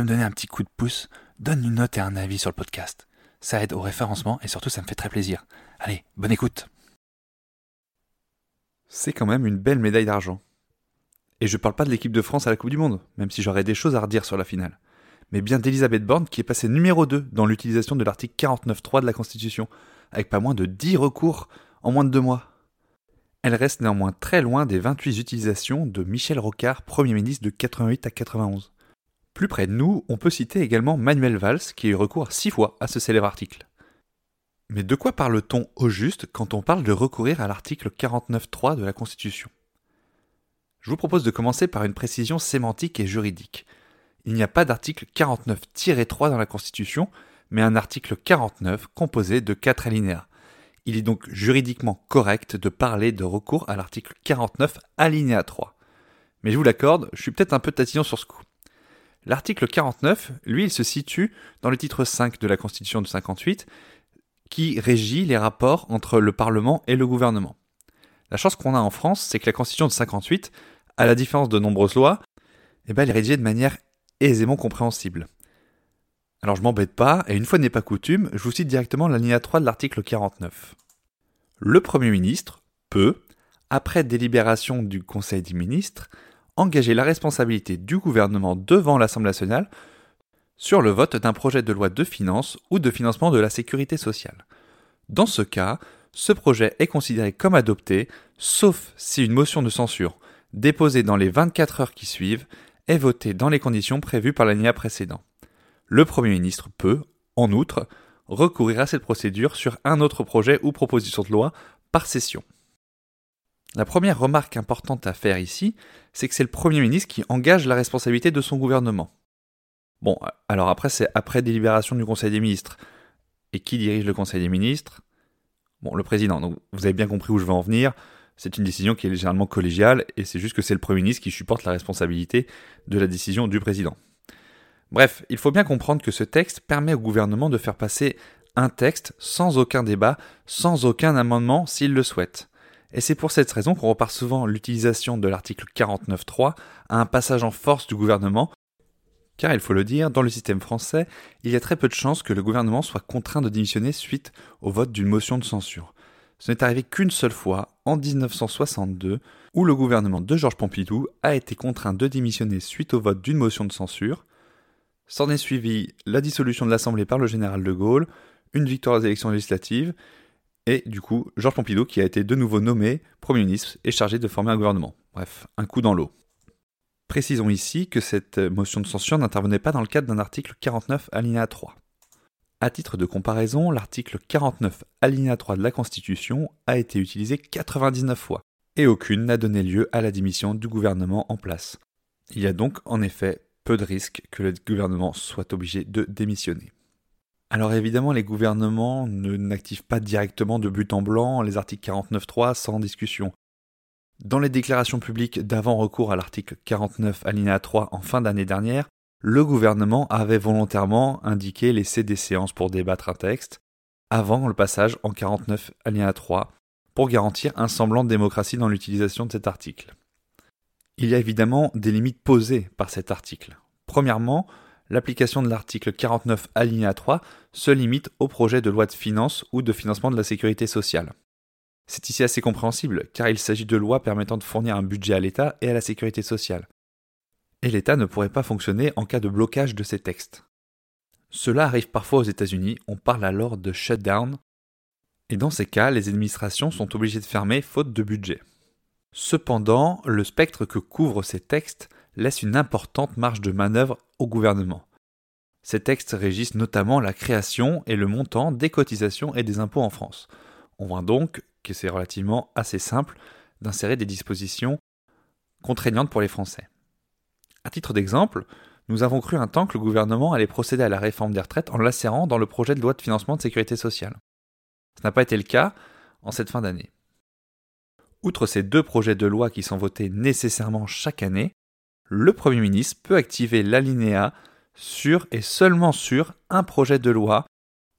Me donner un petit coup de pouce, donne une note et un avis sur le podcast. Ça aide au référencement et surtout ça me fait très plaisir. Allez, bonne écoute. C'est quand même une belle médaille d'argent. Et je parle pas de l'équipe de France à la Coupe du Monde, même si j'aurais des choses à redire sur la finale. Mais bien d'Elisabeth Borne qui est passée numéro 2 dans l'utilisation de l'article 49.3 de la Constitution, avec pas moins de 10 recours en moins de deux mois. Elle reste néanmoins très loin des 28 utilisations de Michel Rocard, Premier ministre de 88 à 91. Plus près de nous, on peut citer également Manuel Valls qui a eu recours six fois à ce célèbre article. Mais de quoi parle-t-on au juste quand on parle de recourir à l'article 49.3 de la Constitution? Je vous propose de commencer par une précision sémantique et juridique. Il n'y a pas d'article 49-3 dans la Constitution, mais un article 49 composé de quatre alinéas. Il est donc juridiquement correct de parler de recours à l'article 49 alinéa 3. Mais je vous l'accorde, je suis peut-être un peu tatillon sur ce coup. L'article 49, lui, il se situe dans le titre 5 de la Constitution de 58, qui régit les rapports entre le Parlement et le gouvernement. La chance qu'on a en France, c'est que la Constitution de 58, à la différence de nombreuses lois, eh ben, elle est rédigée de manière aisément compréhensible. Alors je m'embête pas, et une fois n'est pas coutume, je vous cite directement la ligne 3 de l'article 49. Le Premier ministre peut, après délibération du Conseil des ministres, engager la responsabilité du gouvernement devant l'Assemblée nationale sur le vote d'un projet de loi de finances ou de financement de la sécurité sociale. Dans ce cas, ce projet est considéré comme adopté, sauf si une motion de censure, déposée dans les 24 heures qui suivent, est votée dans les conditions prévues par l'année précédent. Le Premier ministre peut, en outre, recourir à cette procédure sur un autre projet ou proposition de loi par session. La première remarque importante à faire ici, c'est que c'est le Premier ministre qui engage la responsabilité de son gouvernement. Bon, alors après, c'est après délibération du Conseil des ministres. Et qui dirige le Conseil des ministres? Bon, le président. Donc, vous avez bien compris où je veux en venir. C'est une décision qui est généralement collégiale, et c'est juste que c'est le Premier ministre qui supporte la responsabilité de la décision du président. Bref, il faut bien comprendre que ce texte permet au gouvernement de faire passer un texte sans aucun débat, sans aucun amendement s'il le souhaite. Et c'est pour cette raison qu'on repart souvent l'utilisation de l'article 49.3 à un passage en force du gouvernement, car il faut le dire, dans le système français, il y a très peu de chances que le gouvernement soit contraint de démissionner suite au vote d'une motion de censure. Ce n'est arrivé qu'une seule fois, en 1962, où le gouvernement de Georges Pompidou a été contraint de démissionner suite au vote d'une motion de censure. S'en est suivi la dissolution de l'Assemblée par le général de Gaulle, une victoire aux élections législatives, et du coup Georges Pompidou qui a été de nouveau nommé Premier ministre et chargé de former un gouvernement. Bref, un coup dans l'eau. Précisons ici que cette motion de censure n'intervenait pas dans le cadre d'un article 49 alinéa 3. À titre de comparaison, l'article 49 alinéa 3 de la Constitution a été utilisé 99 fois, et aucune n'a donné lieu à la démission du gouvernement en place. Il y a donc en effet peu de risques que le gouvernement soit obligé de démissionner. Alors évidemment, les gouvernements ne n'activent pas directement de but en blanc les articles 49.3 sans discussion. Dans les déclarations publiques d'avant recours à l'article 49 alinéa 3 en fin d'année dernière, le gouvernement avait volontairement indiqué laisser des séances pour débattre un texte avant le passage en 49 alinéa 3 pour garantir un semblant de démocratie dans l'utilisation de cet article. Il y a évidemment des limites posées par cet article. Premièrement, l'application de l'article 49 alinéa 3 se limite au projet de loi de finances ou de financement de la sécurité sociale. C'est ici assez compréhensible, car il s'agit de lois permettant de fournir un budget à l'État et à la sécurité sociale. Et l'État ne pourrait pas fonctionner en cas de blocage de ces textes. Cela arrive parfois aux États-Unis, on parle alors de shutdown, et dans ces cas, les administrations sont obligées de fermer faute de budget. Cependant, le spectre que couvrent ces textes laisse une importante marge de manœuvre au gouvernement. Ces textes régissent notamment la création et le montant des cotisations et des impôts en France. On voit donc que c'est relativement assez simple d'insérer des dispositions contraignante pour les Français. À titre d'exemple, nous avons cru un temps que le gouvernement allait procéder à la réforme des retraites en l'insérant dans le projet de loi de financement de sécurité sociale. Ce n'a pas été le cas en cette fin d'année. Outre ces deux projets de loi qui sont votés nécessairement chaque année, le Premier ministre peut activer l'alinéa sur et seulement sur un projet de loi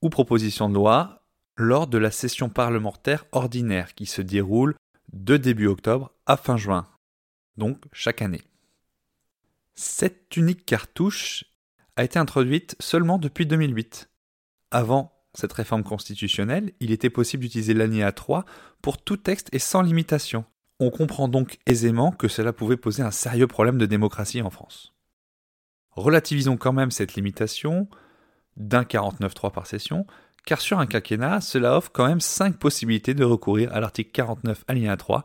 ou proposition de loi lors de la session parlementaire ordinaire qui se déroule de début octobre à fin juin, donc chaque année. Cette unique cartouche a été introduite seulement depuis 2008. Avant cette réforme constitutionnelle, il était possible d'utiliser l'alinéa 3 pour tout texte et sans limitation. On comprend donc aisément que cela pouvait poser un sérieux problème de démocratie en France. Relativisons quand même cette limitation d'un 49.3 par session, car sur un quinquennat, cela offre quand même 5 possibilités de recourir à l'article 49 alinéa 3,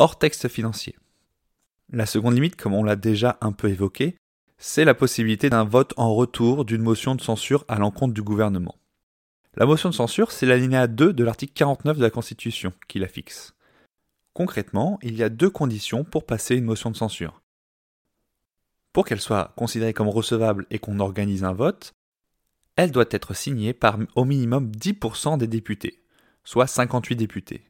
hors texte financier. La seconde limite, comme on l'a déjà un peu évoqué, c'est la possibilité d'un vote en retour d'une motion de censure à l'encontre du gouvernement. La motion de censure, c'est l'alinéa 2 de l'article 49 de la Constitution qui la fixe. Concrètement, il y a deux conditions pour passer une motion de censure. Pour qu'elle soit considérée comme recevable et qu'on organise un vote, elle doit être signée par au minimum 10% des députés, soit 58 députés.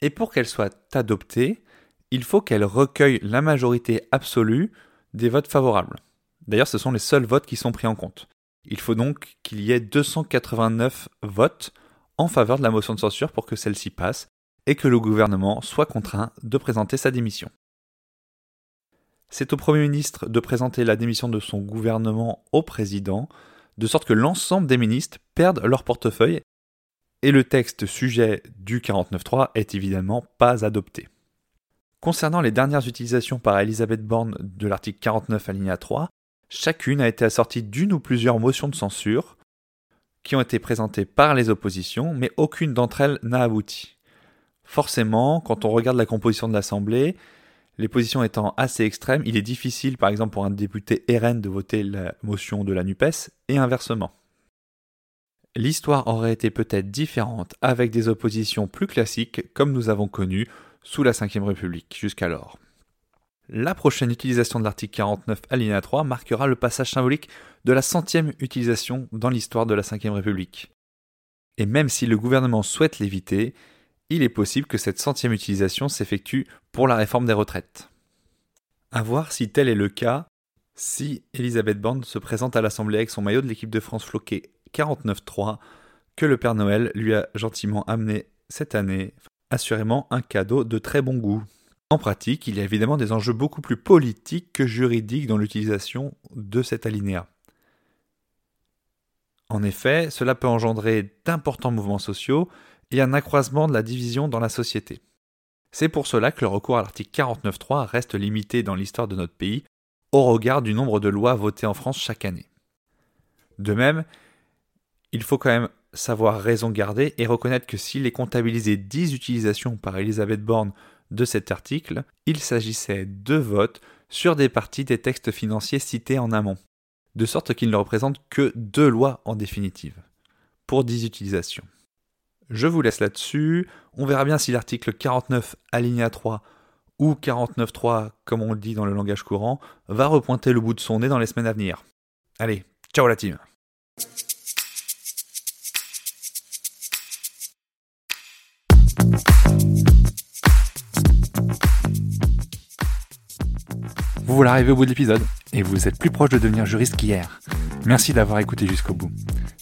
Et pour qu'elle soit adoptée, il faut qu'elle recueille la majorité absolue des votes favorables. D'ailleurs, ce sont les seuls votes qui sont pris en compte. Il faut donc qu'il y ait 289 votes en faveur de la motion de censure pour que celle-ci passe et que le gouvernement soit contraint de présenter sa démission. C'est au Premier ministre de présenter la démission de son gouvernement au président, de sorte que l'ensemble des ministres perdent leur portefeuille et le texte sujet du 49.3 est évidemment pas adopté. Concernant les dernières utilisations par Elisabeth Borne de l'article 49 alinéa 3, Chacune a été assortie d'une ou plusieurs motions de censure qui ont été présentées par les oppositions, mais aucune d'entre elles n'a abouti. Forcément, quand on regarde la composition de l'Assemblée, les positions étant assez extrêmes, il est difficile par exemple pour un député RN de voter la motion de la NUPES et inversement. L'histoire aurait été peut-être différente avec des oppositions plus classiques comme nous avons connu sous la Ve République jusqu'alors. La prochaine utilisation de l'article 49 alinéa 3 marquera le passage symbolique de la centième utilisation dans l'histoire de la Ve République. Et même si le gouvernement souhaite l'éviter, il est possible que cette centième utilisation s'effectue pour la réforme des retraites. À voir si tel est le cas si Elisabeth Borne se présente à l'Assemblée avec son maillot de l'équipe de France floqué 49-3 que le Père Noël lui a gentiment amené cette année, assurément un cadeau de très bon goût. En pratique, il y a évidemment des enjeux beaucoup plus politiques que juridiques dans l'utilisation de cet alinéa. En effet, cela peut engendrer d'importants mouvements sociaux et un accroissement de la division dans la société. C'est pour cela que le recours à l'article 49.3 reste limité dans l'histoire de notre pays au regard du nombre de lois votées en France chaque année. De même, il faut quand même savoir raison garder et reconnaître que s'il est comptabilisé 10 utilisations par Elisabeth Borne de cet article, il s'agissait de votes sur des parties des textes financiers cités en amont, de sorte qu'il ne représente que deux lois en définitive, pour 10 utilisations. Je vous laisse là-dessus, on verra bien si l'article 49 alinéa 3 ou 49.3 comme on le dit dans le langage courant va repointer le bout de son nez dans les semaines à venir. Allez, ciao la team Vous voilà arrivé au bout de l'épisode et vous êtes plus proche de devenir juriste qu'hier. Merci d'avoir écouté jusqu'au bout.